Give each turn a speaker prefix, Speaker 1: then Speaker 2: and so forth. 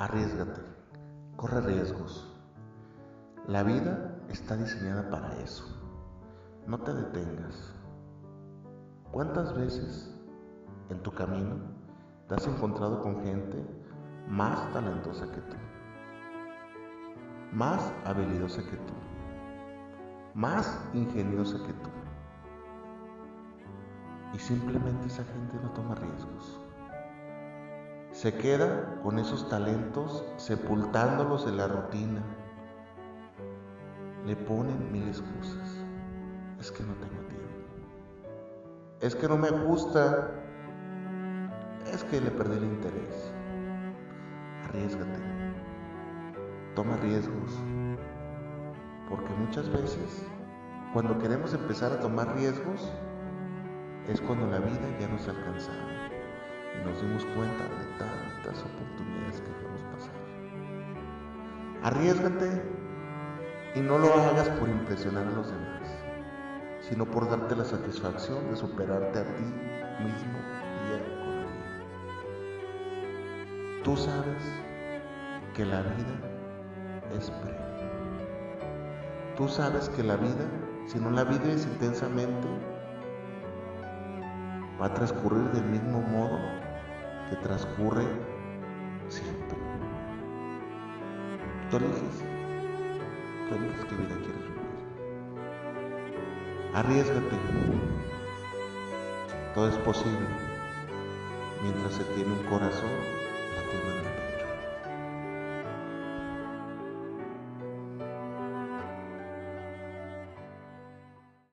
Speaker 1: Arriesgate, corre riesgos. La vida está diseñada para eso. No te detengas. ¿Cuántas veces en tu camino te has encontrado con gente más talentosa que tú? Más habilidosa que tú. Más ingeniosa que tú. Y simplemente esa gente no toma riesgos se queda con esos talentos sepultándolos en la rutina. Le ponen mil excusas. Es que no tengo tiempo. Es que no me gusta. Es que le perdí el interés. Arriesgate. Toma riesgos. Porque muchas veces, cuando queremos empezar a tomar riesgos, es cuando la vida ya nos alcanza y nos dimos cuenta de tantas oportunidades que debemos pasar. Arriesgate y no lo hagas por impresionar a los demás, sino por darte la satisfacción de superarte a ti mismo día con día. Tú sabes que la vida es breve. Tú sabes que la vida, si no la vives intensamente, va a transcurrir del mismo modo que transcurre siempre. Tú eliges, tú eliges qué vida quieres vivir. Arriesgate. Todo es posible mientras se tiene un corazón